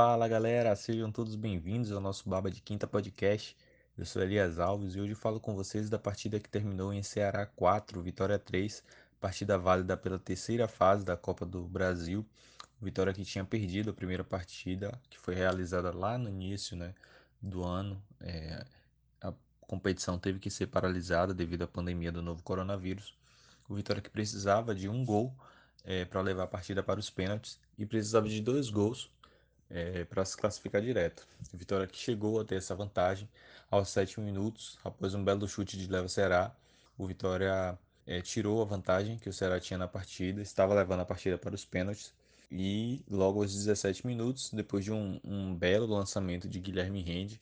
Fala galera, sejam todos bem-vindos ao nosso Baba de Quinta Podcast. Eu sou Elias Alves e hoje falo com vocês da partida que terminou em Ceará 4, Vitória 3, partida válida pela terceira fase da Copa do Brasil. Vitória que tinha perdido a primeira partida, que foi realizada lá no início né, do ano. É, a competição teve que ser paralisada devido à pandemia do novo coronavírus. O Vitória que precisava de um gol é, para levar a partida para os pênaltis e precisava de dois gols é, para se classificar direto. Vitória que chegou a ter essa vantagem aos 7 minutos, após um belo chute de Leva Ceará. O Vitória é, tirou a vantagem que o Ceará tinha na partida, estava levando a partida para os pênaltis. E logo aos 17 minutos, depois de um, um belo lançamento de Guilherme Rende,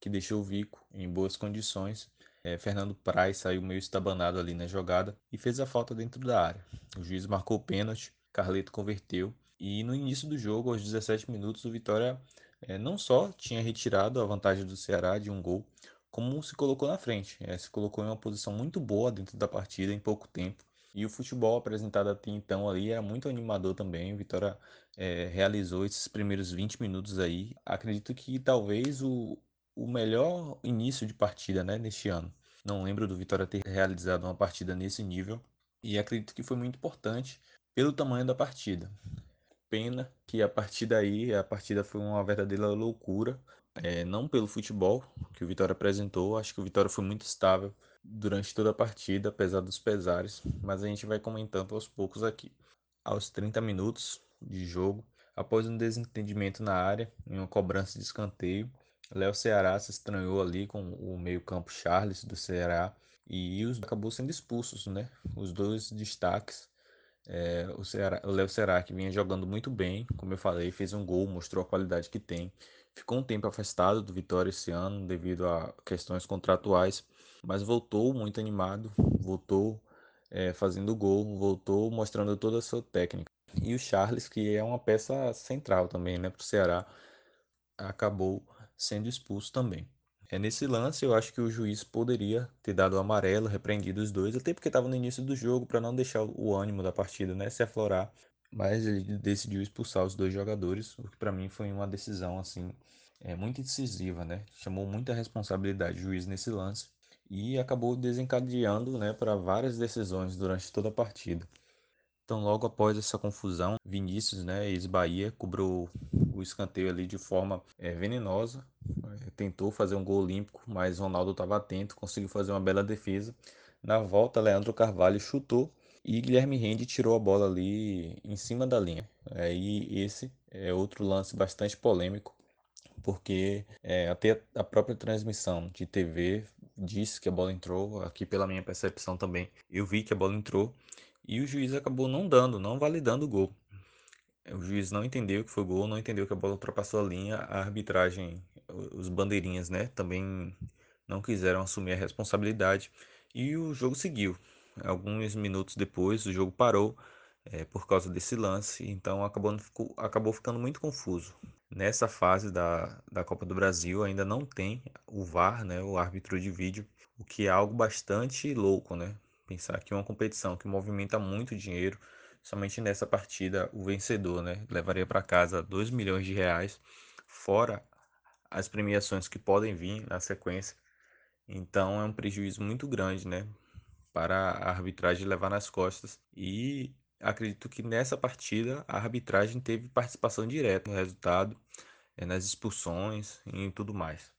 que deixou o Vico em boas condições, é, Fernando Praz saiu meio estabanado ali na jogada e fez a falta dentro da área. O juiz marcou o pênalti, Carleto converteu e no início do jogo, aos 17 minutos, o Vitória é, não só tinha retirado a vantagem do Ceará de um gol, como se colocou na frente. É, se colocou em uma posição muito boa dentro da partida em pouco tempo. E o futebol apresentado até então ali era muito animador também. O Vitória é, realizou esses primeiros 20 minutos aí. Acredito que talvez o, o melhor início de partida né, neste ano. Não lembro do Vitória ter realizado uma partida nesse nível. E acredito que foi muito importante pelo tamanho da partida. Pena que a partir daí, a partida foi uma verdadeira loucura. É, não pelo futebol que o Vitória apresentou, acho que o Vitória foi muito estável durante toda a partida, apesar dos pesares, mas a gente vai comentando aos poucos aqui. Aos 30 minutos de jogo, após um desentendimento na área, em uma cobrança de escanteio, Léo Ceará se estranhou ali com o meio-campo Charles do Ceará e os acabou sendo expulsos, né? Os dois destaques é, o, Ceará, o Léo Ceará, que vinha jogando muito bem, como eu falei, fez um gol, mostrou a qualidade que tem. Ficou um tempo afastado do Vitória esse ano devido a questões contratuais, mas voltou muito animado, voltou é, fazendo gol, voltou mostrando toda a sua técnica. E o Charles, que é uma peça central também né, para o Ceará, acabou sendo expulso também. É nesse lance eu acho que o juiz poderia ter dado o amarelo, repreendido os dois, até porque estava no início do jogo para não deixar o ânimo da partida, né, se aflorar. Mas ele decidiu expulsar os dois jogadores, o que para mim foi uma decisão assim é muito decisiva, né? Chamou muita responsabilidade o juiz nesse lance e acabou desencadeando, né, para várias decisões durante toda a partida. Então, logo após essa confusão, Vinícius, né, ex-Bahia, cobrou escanteio ali de forma é, venenosa, é, tentou fazer um gol olímpico, mas Ronaldo estava atento, conseguiu fazer uma bela defesa. Na volta, Leandro Carvalho chutou e Guilherme Rende tirou a bola ali em cima da linha. Aí é, esse é outro lance bastante polêmico, porque é, até a própria transmissão de TV disse que a bola entrou, aqui pela minha percepção também, eu vi que a bola entrou e o juiz acabou não dando, não validando o gol. O juiz não entendeu que foi gol, não entendeu que a bola ultrapassou a linha, a arbitragem, os bandeirinhas, né, também não quiseram assumir a responsabilidade e o jogo seguiu. Alguns minutos depois, o jogo parou é, por causa desse lance, então acabou, acabou ficando muito confuso. Nessa fase da, da Copa do Brasil ainda não tem o VAR, né, o árbitro de vídeo, o que é algo bastante louco, né? Pensar que uma competição que movimenta muito dinheiro, somente nessa partida o vencedor, né, levaria para casa 2 milhões de reais, fora as premiações que podem vir na sequência. Então é um prejuízo muito grande, né, para a arbitragem levar nas costas. E acredito que nessa partida a arbitragem teve participação direta no resultado, eh, nas expulsões e tudo mais.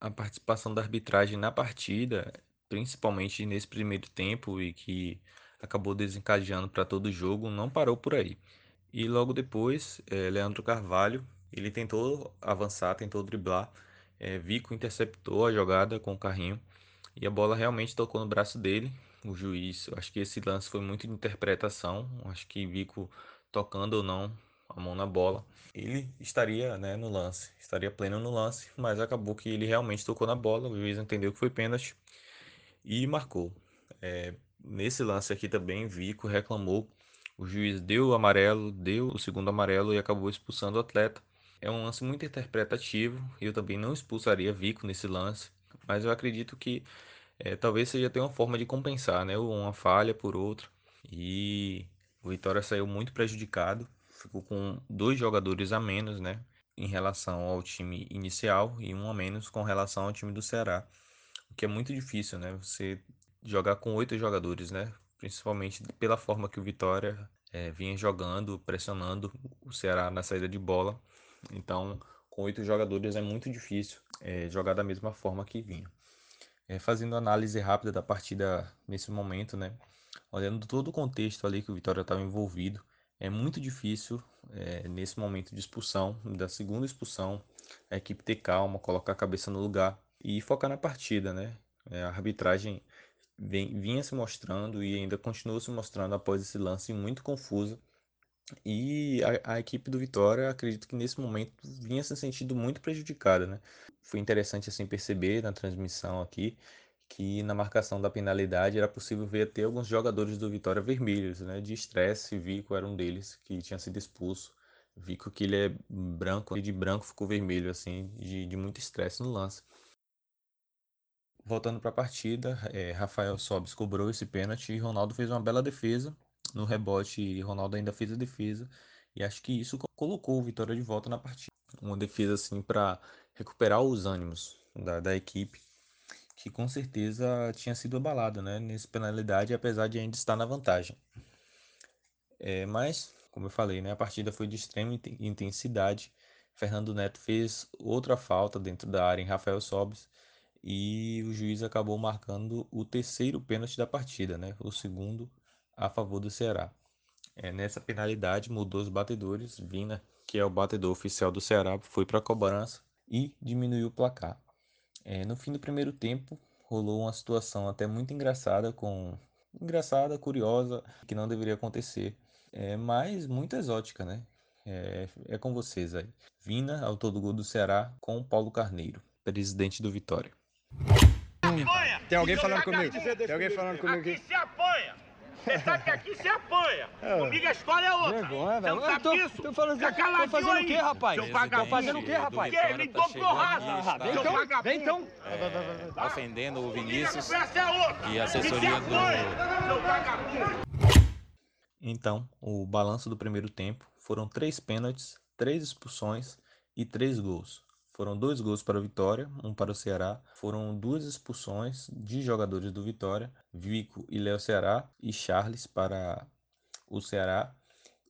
A participação da arbitragem na partida principalmente nesse primeiro tempo e que acabou desencadeando para todo o jogo, não parou por aí. E logo depois, é, Leandro Carvalho, ele tentou avançar, tentou driblar, é, Vico interceptou a jogada com o carrinho e a bola realmente tocou no braço dele. O juiz, acho que esse lance foi muito de interpretação, acho que Vico tocando ou não a mão na bola, ele estaria né, no lance, estaria pleno no lance, mas acabou que ele realmente tocou na bola, o juiz entendeu que foi pênalti e marcou. É, nesse lance aqui também, Vico reclamou. O juiz deu o amarelo, deu o segundo amarelo e acabou expulsando o atleta. É um lance muito interpretativo. Eu também não expulsaria Vico nesse lance, mas eu acredito que é, talvez seja até uma forma de compensar, né? Uma falha por outra. E o Vitória saiu muito prejudicado, ficou com dois jogadores a menos, né? em relação ao time inicial e um a menos com relação ao time do Ceará, o que é muito difícil, né? Você jogar com oito jogadores, né? Principalmente pela forma que o Vitória é, vinha jogando, pressionando o Ceará na saída de bola. Então, com oito jogadores é muito difícil é, jogar da mesma forma que vinha. É, fazendo análise rápida da partida nesse momento, né? Olhando todo o contexto ali que o Vitória estava envolvido, é muito difícil é, nesse momento de expulsão, da segunda expulsão, a equipe ter calma, colocar a cabeça no lugar e focar na partida, né? A arbitragem vem, vinha se mostrando e ainda continua se mostrando após esse lance muito confuso. E a, a, equipe do Vitória, acredito que nesse momento vinha se sentindo muito prejudicada, né? Foi interessante assim perceber na transmissão aqui que na marcação da penalidade era possível ver até alguns jogadores do Vitória vermelhos, né? De estresse, Vico era um deles que tinha sido expulso. Vico que ele é branco, e de branco ficou vermelho assim, de, de muito estresse no lance. Voltando para a partida, é, Rafael Sobis cobrou esse pênalti e Ronaldo fez uma bela defesa. No rebote, Ronaldo ainda fez a defesa. E acho que isso colocou o Vitória de volta na partida. Uma defesa assim para recuperar os ânimos da, da equipe, que com certeza tinha sido abalada né, nessa penalidade, apesar de ainda estar na vantagem. É, mas, como eu falei, né, a partida foi de extrema intensidade. Fernando Neto fez outra falta dentro da área em Rafael Sobis e o juiz acabou marcando o terceiro pênalti da partida, né? O segundo a favor do Ceará. É, nessa penalidade mudou os batedores, Vina, que é o batedor oficial do Ceará, foi para a cobrança e diminuiu o placar. É, no fim do primeiro tempo rolou uma situação até muito engraçada com engraçada, curiosa, que não deveria acontecer, é, mas muito exótica, né? É, é com vocês aí. Vina, autor do gol do Ceará, com Paulo Carneiro, presidente do Vitória. Tem alguém falando comigo? Tem alguém falando comigo aqui? Aqui se apanha. Você sabe que aqui se apanha. É. Comigo a história é outra. Vergonha, velho. Você tô, isso? Tô, falando, tô fazendo o quê, rapaz? Seu vagabundo. Tô fazendo o quê, rapaz? Dou porrada. Vem então, vem então. É, tá ofendendo o Vinícius é e a assessoria do... Então, o balanço do primeiro tempo foram três pênaltis, três expulsões e três gols. Foram dois gols para o Vitória, um para o Ceará. Foram duas expulsões de jogadores do Vitória, Vico e Léo Ceará e Charles para o Ceará.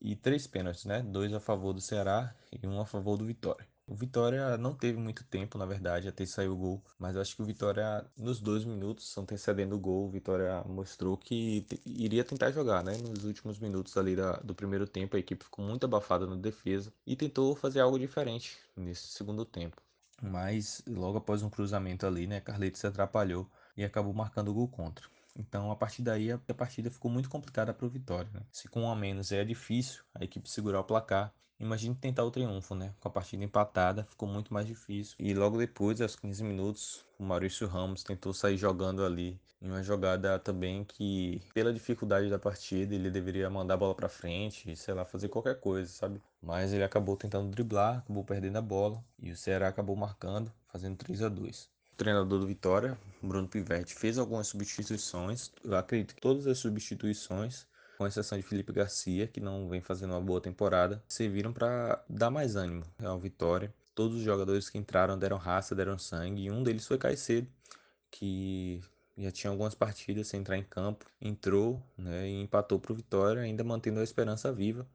E três pênaltis, né? Dois a favor do Ceará e um a favor do Vitória. O Vitória não teve muito tempo, na verdade, até sair o gol, mas acho que o Vitória, nos dois minutos, antecedendo o gol, o Vitória mostrou que iria tentar jogar, né? Nos últimos minutos ali da, do primeiro tempo, a equipe ficou muito abafada na defesa e tentou fazer algo diferente nesse segundo tempo. Mas logo após um cruzamento ali, né, Carleto se atrapalhou e acabou marcando o gol contra. Então, a partir daí, a partida ficou muito complicada para o Vitória. Né? Se com um a menos é difícil a equipe segurar o placar, Imagine tentar o triunfo, né? Com a partida empatada, ficou muito mais difícil. E logo depois, aos 15 minutos, o Maurício Ramos tentou sair jogando ali. Em uma jogada também que, pela dificuldade da partida, ele deveria mandar a bola para frente, sei lá, fazer qualquer coisa, sabe? Mas ele acabou tentando driblar, acabou perdendo a bola. E o Ceará acabou marcando, fazendo 3 a 2 o treinador do Vitória, Bruno Pivetti, fez algumas substituições. Eu acredito que todas as substituições com exceção de Felipe Garcia, que não vem fazendo uma boa temporada, serviram para dar mais ânimo ao Vitória. Todos os jogadores que entraram deram raça, deram sangue, e um deles foi Caicedo, que já tinha algumas partidas sem entrar em campo, entrou né, e empatou para o Vitória, ainda mantendo a esperança viva.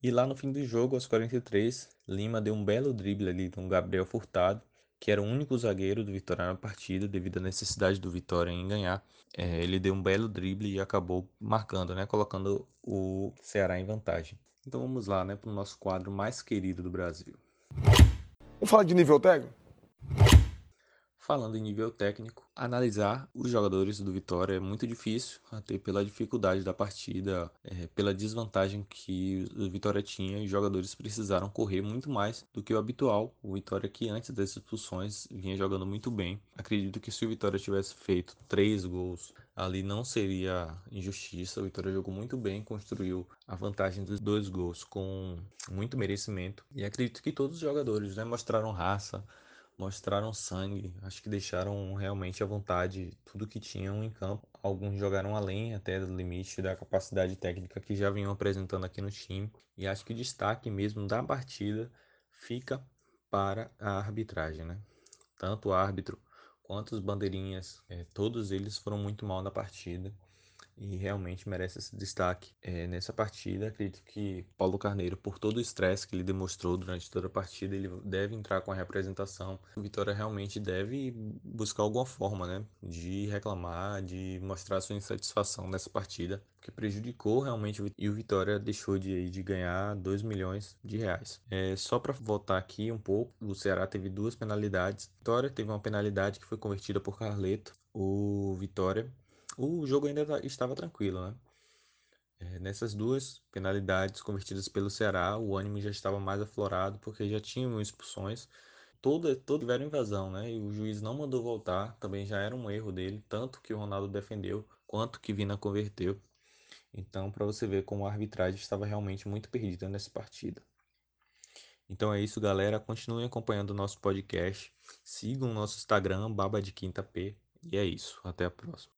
E lá no fim do jogo, aos 43, Lima deu um belo drible ali com Gabriel Furtado, que era o único zagueiro do Vitória na partida, devido à necessidade do Vitória em ganhar. É, ele deu um belo drible e acabou marcando, né, colocando o Ceará em vantagem. Então vamos lá, né, para o nosso quadro mais querido do Brasil. Vamos falar de nível técnico? Falando em nível técnico, analisar os jogadores do Vitória é muito difícil, até pela dificuldade da partida, é, pela desvantagem que o Vitória tinha e os jogadores precisaram correr muito mais do que o habitual. O Vitória que antes das expulsões vinha jogando muito bem. Acredito que se o Vitória tivesse feito três gols ali não seria injustiça. O Vitória jogou muito bem, construiu a vantagem dos dois gols com muito merecimento. E acredito que todos os jogadores né, mostraram raça, mostraram sangue, acho que deixaram realmente à vontade tudo que tinham em campo. Alguns jogaram além até do limite da capacidade técnica que já vinham apresentando aqui no time. E acho que o destaque mesmo da partida fica para a arbitragem, né? Tanto o árbitro quanto os bandeirinhas, é, todos eles foram muito mal na partida e realmente merece esse destaque. É, nessa partida, acredito que Paulo Carneiro, por todo o estresse que ele demonstrou durante toda a partida, ele deve entrar com a representação. O Vitória realmente deve buscar alguma forma né, de reclamar, de mostrar sua insatisfação nessa partida, que prejudicou realmente e o Vitória deixou de, de ganhar 2 milhões de reais. É, só para voltar aqui um pouco, o Ceará teve duas penalidades. Vitória teve uma penalidade que foi convertida por Carleto. O Vitória o jogo ainda tá, estava tranquilo, né? É, nessas duas penalidades convertidas pelo Ceará, o ânimo já estava mais aflorado porque já tinham expulsões. Toda, toda tiveram invasão, né? E o juiz não mandou voltar, também já era um erro dele, tanto que o Ronaldo defendeu, quanto que Vina converteu. Então, para você ver como a arbitragem estava realmente muito perdida nessa partida. Então é isso, galera. Continuem acompanhando o nosso podcast. Sigam o nosso Instagram, Baba de Quinta P. E é isso. Até a próxima.